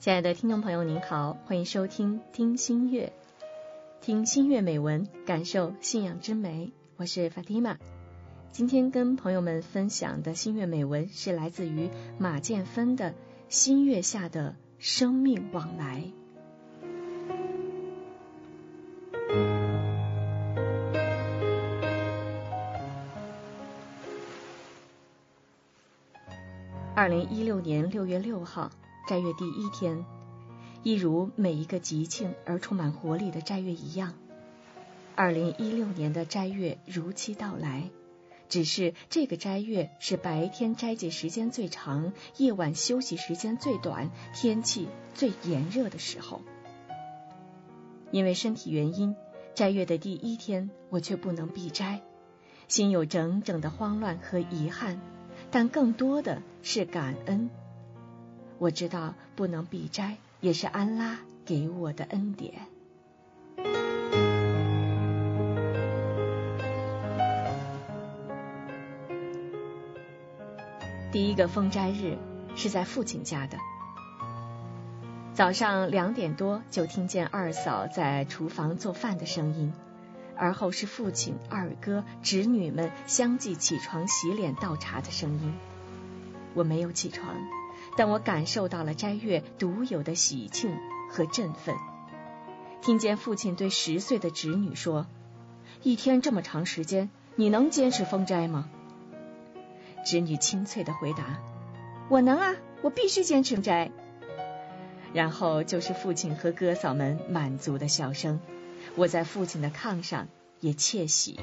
亲爱的听众朋友，您好，欢迎收听听心月，听心月美文，感受信仰之美。我是法蒂玛。今天跟朋友们分享的心月美文是来自于马建芬的《新月下的生命往来》。二零一六年六月六号，斋月第一天，一如每一个吉庆而充满活力的斋月一样，二零一六年的斋月如期到来。只是这个斋月是白天斋戒时间最长，夜晚休息时间最短，天气最炎热的时候。因为身体原因，斋月的第一天我却不能闭斋，心有整整的慌乱和遗憾。但更多的是感恩。我知道不能避斋，也是安拉给我的恩典。第一个封斋日是在父亲家的，早上两点多就听见二嫂在厨房做饭的声音。而后是父亲、二哥、侄女们相继起床、洗脸、倒茶的声音。我没有起床，但我感受到了斋月独有的喜庆和振奋。听见父亲对十岁的侄女说：“一天这么长时间，你能坚持封斋吗？”侄女清脆的回答：“我能啊，我必须坚持斋。”然后就是父亲和哥嫂们满足的笑声。我在父亲的炕上也窃喜。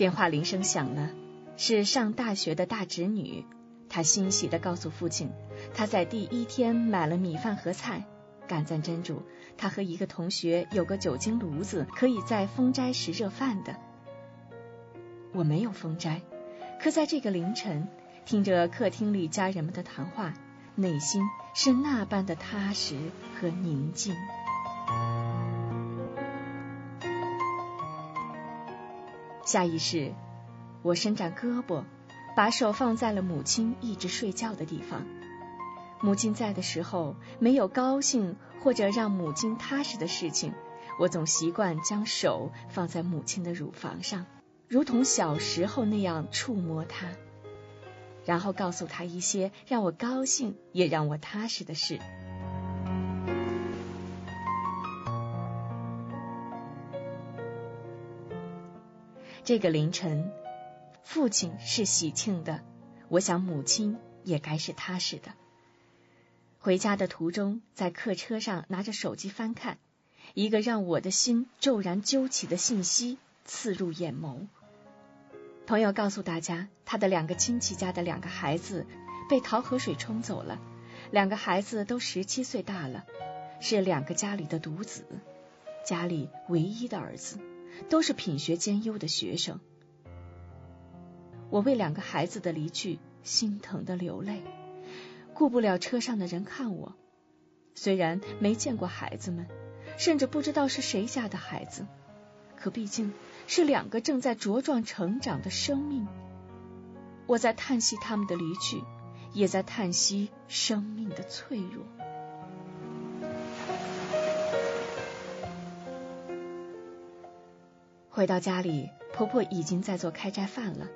电话铃声响了，是上大学的大侄女。她欣喜的告诉父亲，她在第一天买了米饭和菜，感赞真主，她和一个同学有个酒精炉子，可以在封斋时热饭的。我没有封斋，可在这个凌晨，听着客厅里家人们的谈话。内心是那般的踏实和宁静。下意识，我伸展胳膊，把手放在了母亲一直睡觉的地方。母亲在的时候，没有高兴或者让母亲踏实的事情，我总习惯将手放在母亲的乳房上，如同小时候那样触摸她。然后告诉她一些让我高兴也让我踏实的事。这个凌晨，父亲是喜庆的，我想母亲也该是踏实的。回家的途中，在客车上拿着手机翻看，一个让我的心骤然揪起的信息刺入眼眸。朋友告诉大家，他的两个亲戚家的两个孩子被桃河水冲走了，两个孩子都十七岁大了，是两个家里的独子，家里唯一的儿子，都是品学兼优的学生。我为两个孩子的离去心疼的流泪，顾不了车上的人看我。虽然没见过孩子们，甚至不知道是谁家的孩子，可毕竟。是两个正在茁壮成长的生命，我在叹息他们的离去，也在叹息生命的脆弱。回到家里，婆婆已经在做开斋饭了，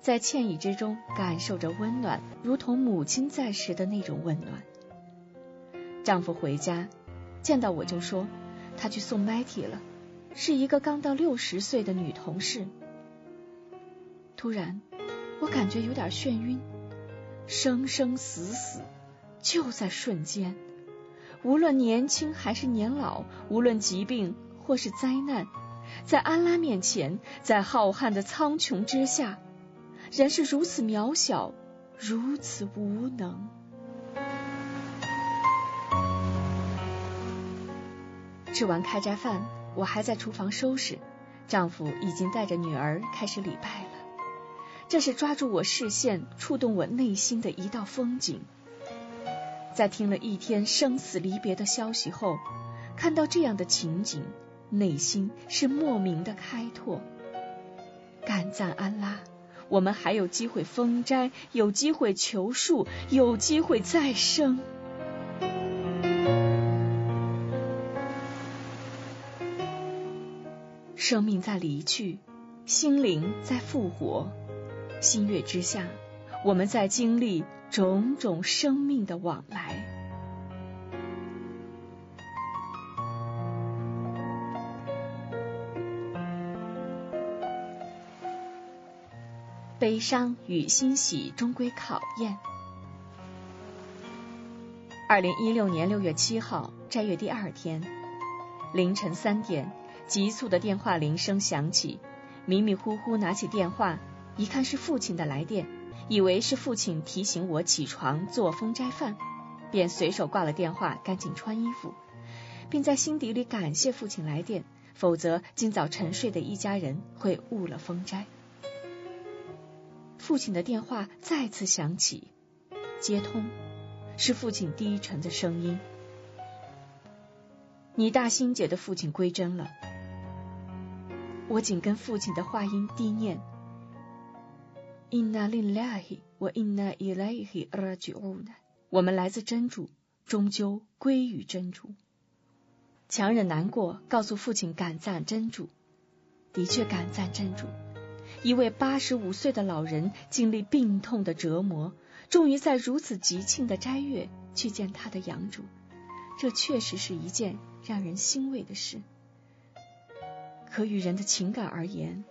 在歉意之中感受着温暖，如同母亲在时的那种温暖。丈夫回家见到我就说，他去送麦提了。是一个刚到六十岁的女同事。突然，我感觉有点眩晕。生生死死就在瞬间，无论年轻还是年老，无论疾病或是灾难，在安拉面前，在浩瀚的苍穹之下，人是如此渺小，如此无能。吃完开斋饭。我还在厨房收拾，丈夫已经带着女儿开始礼拜了。这是抓住我视线、触动我内心的一道风景。在听了一天生死离别的消息后，看到这样的情景，内心是莫名的开拓。感赞安拉，我们还有机会封斋，有机会求恕，有机会再生。生命在离去，心灵在复活。新月之下，我们在经历种种生命的往来。悲伤与欣喜终归考验。二零一六年六月七号，斋月第二天凌晨三点，急促的电话铃声响起。迷迷糊糊拿起电话，一看是父亲的来电，以为是父亲提醒我起床做封斋饭，便随手挂了电话，赶紧穿衣服，并在心底里感谢父亲来电，否则今早沉睡的一家人会误了封斋。父亲的电话再次响起，接通，是父亲低沉的声音：“你大欣姐的父亲归真了。”我紧跟父亲的话音低念：“Inna lillahi wa inna ilayhi raji'un。”我们来自真主，终究归于真主。强忍难过，告诉父亲感赞真主，的确感赞真主。一位八十五岁的老人经历病痛的折磨，终于在如此吉庆的斋月去见他的养主，这确实是一件让人欣慰的事。可与人的情感而言，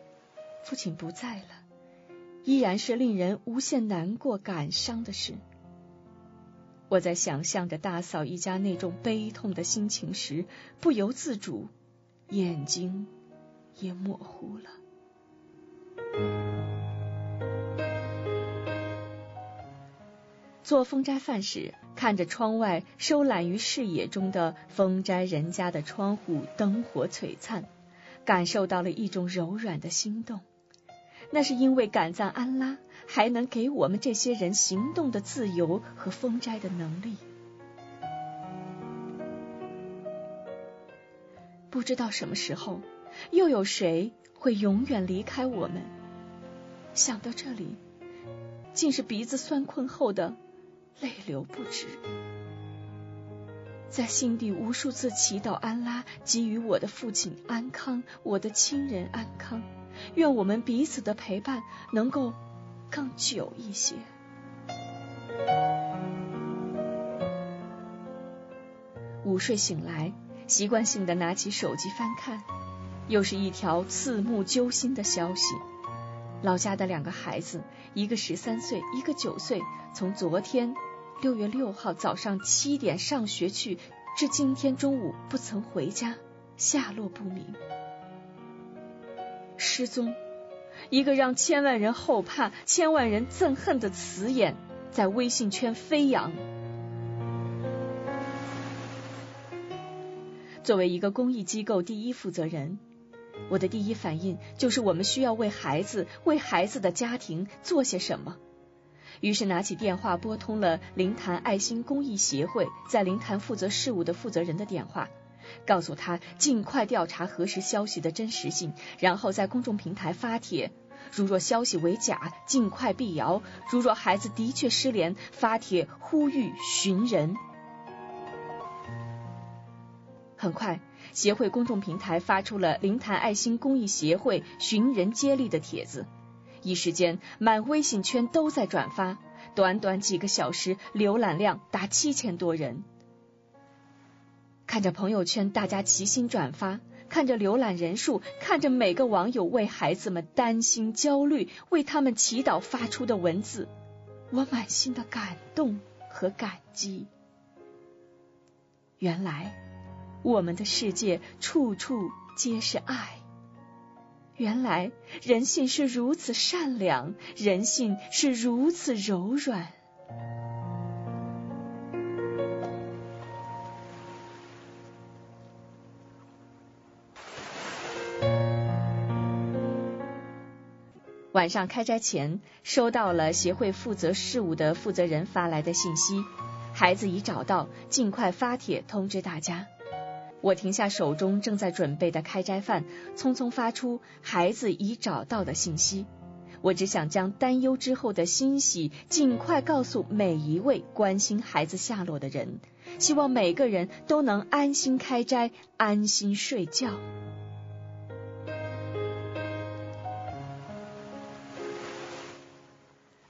父亲不在了，依然是令人无限难过、感伤的事。我在想象着大嫂一家那种悲痛的心情时，不由自主，眼睛也模糊了。做风斋饭时，看着窗外收揽于视野中的风斋人家的窗户灯火璀璨，感受到了一种柔软的心动。那是因为感赞安拉还能给我们这些人行动的自由和封斋的能力。不知道什么时候，又有谁会永远离开我们？想到这里，竟是鼻子酸困后的泪流不止，在心底无数次祈祷安拉给予我的父亲安康，我的亲人安康，愿我们彼此的陪伴能够更久一些。午睡醒来，习惯性的拿起手机翻看，又是一条刺目揪心的消息。老家的两个孩子，一个十三岁，一个九岁，从昨天六月六号早上七点上学去，至今天中午不曾回家，下落不明，失踪。一个让千万人后怕、千万人憎恨的词眼在微信圈飞扬。作为一个公益机构第一负责人。我的第一反应就是我们需要为孩子、为孩子的家庭做些什么。于是拿起电话拨通了灵坛爱心公益协会在灵坛负责事务的负责人的电话，告诉他尽快调查核实消息的真实性，然后在公众平台发帖。如若消息为假，尽快辟谣；如若孩子的确失联，发帖呼吁寻人。很快。协会公众平台发出了灵坛爱心公益协会寻人接力的帖子，一时间满微信圈都在转发，短短几个小时浏览量达七千多人。看着朋友圈大家齐心转发，看着浏览人数，看着每个网友为孩子们担心焦虑、为他们祈祷发出的文字，我满心的感动和感激。原来。我们的世界处处皆是爱。原来人性是如此善良，人性是如此柔软。晚上开斋前，收到了协会负责事务的负责人发来的信息：孩子已找到，尽快发帖通知大家。我停下手中正在准备的开斋饭，匆匆发出“孩子已找到”的信息。我只想将担忧之后的欣喜尽快告诉每一位关心孩子下落的人，希望每个人都能安心开斋，安心睡觉。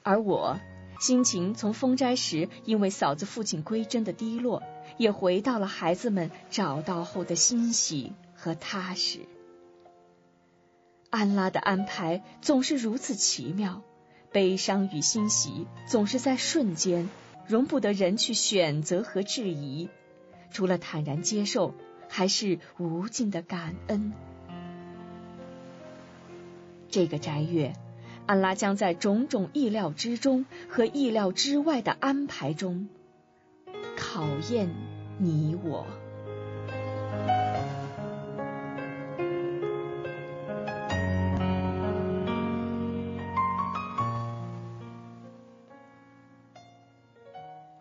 而我心情从封斋时因为嫂子父亲归真的低落，也回到了孩子们找到后的欣喜和踏实。安拉的安排总是如此奇妙，悲伤与欣喜总是在瞬间，容不得人去选择和质疑。除了坦然接受，还是无尽的感恩。这个斋月。安拉将在种种意料之中和意料之外的安排中考验你我。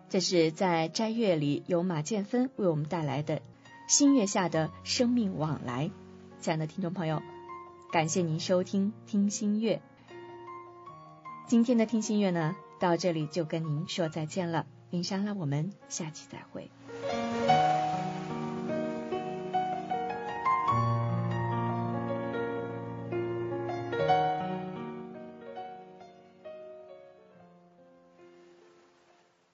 这是在斋月里由马建芬为我们带来的新月下的生命往来。亲爱的听众朋友，感谢您收听听心月。今天的听心月呢，到这里就跟您说再见了，林莎拉，我们下期再会。